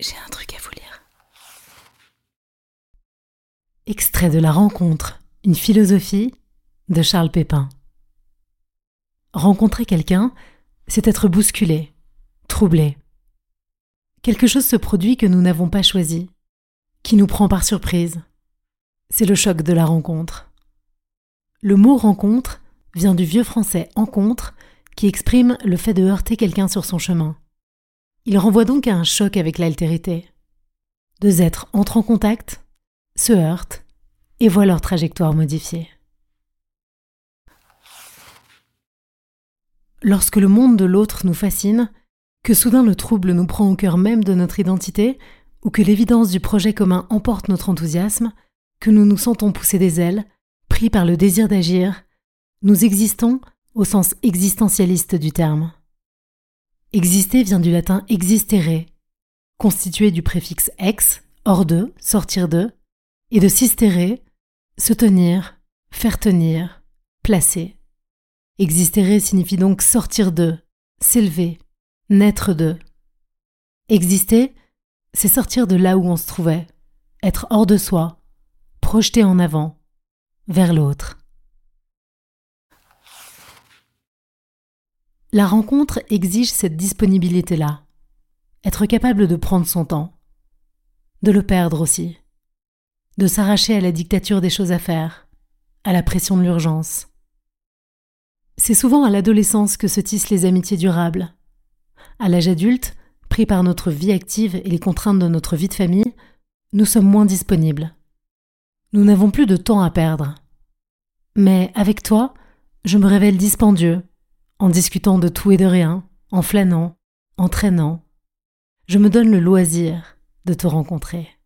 J'ai un truc à vous lire. Extrait de La rencontre, une philosophie de Charles Pépin. Rencontrer quelqu'un, c'est être bousculé, troublé. Quelque chose se produit que nous n'avons pas choisi, qui nous prend par surprise. C'est le choc de la rencontre. Le mot rencontre vient du vieux français encontre qui exprime le fait de heurter quelqu'un sur son chemin. Il renvoie donc à un choc avec l'altérité. Deux êtres entrent en contact, se heurtent et voient leur trajectoire modifiée. Lorsque le monde de l'autre nous fascine, que soudain le trouble nous prend au cœur même de notre identité, ou que l'évidence du projet commun emporte notre enthousiasme, que nous nous sentons pousser des ailes, pris par le désir d'agir, nous existons au sens existentialiste du terme. Exister vient du latin existere, constitué du préfixe ex, hors de, sortir de, et de sistere, se tenir, faire tenir, placer. Existere signifie donc sortir de, s'élever, naître de. Exister, c'est sortir de là où on se trouvait, être hors de soi, projeter en avant, vers l'autre. La rencontre exige cette disponibilité-là, être capable de prendre son temps, de le perdre aussi, de s'arracher à la dictature des choses à faire, à la pression de l'urgence. C'est souvent à l'adolescence que se tissent les amitiés durables. À l'âge adulte, pris par notre vie active et les contraintes de notre vie de famille, nous sommes moins disponibles. Nous n'avons plus de temps à perdre. Mais avec toi, je me révèle dispendieux, en discutant de tout et de rien, en flânant, en traînant. Je me donne le loisir de te rencontrer.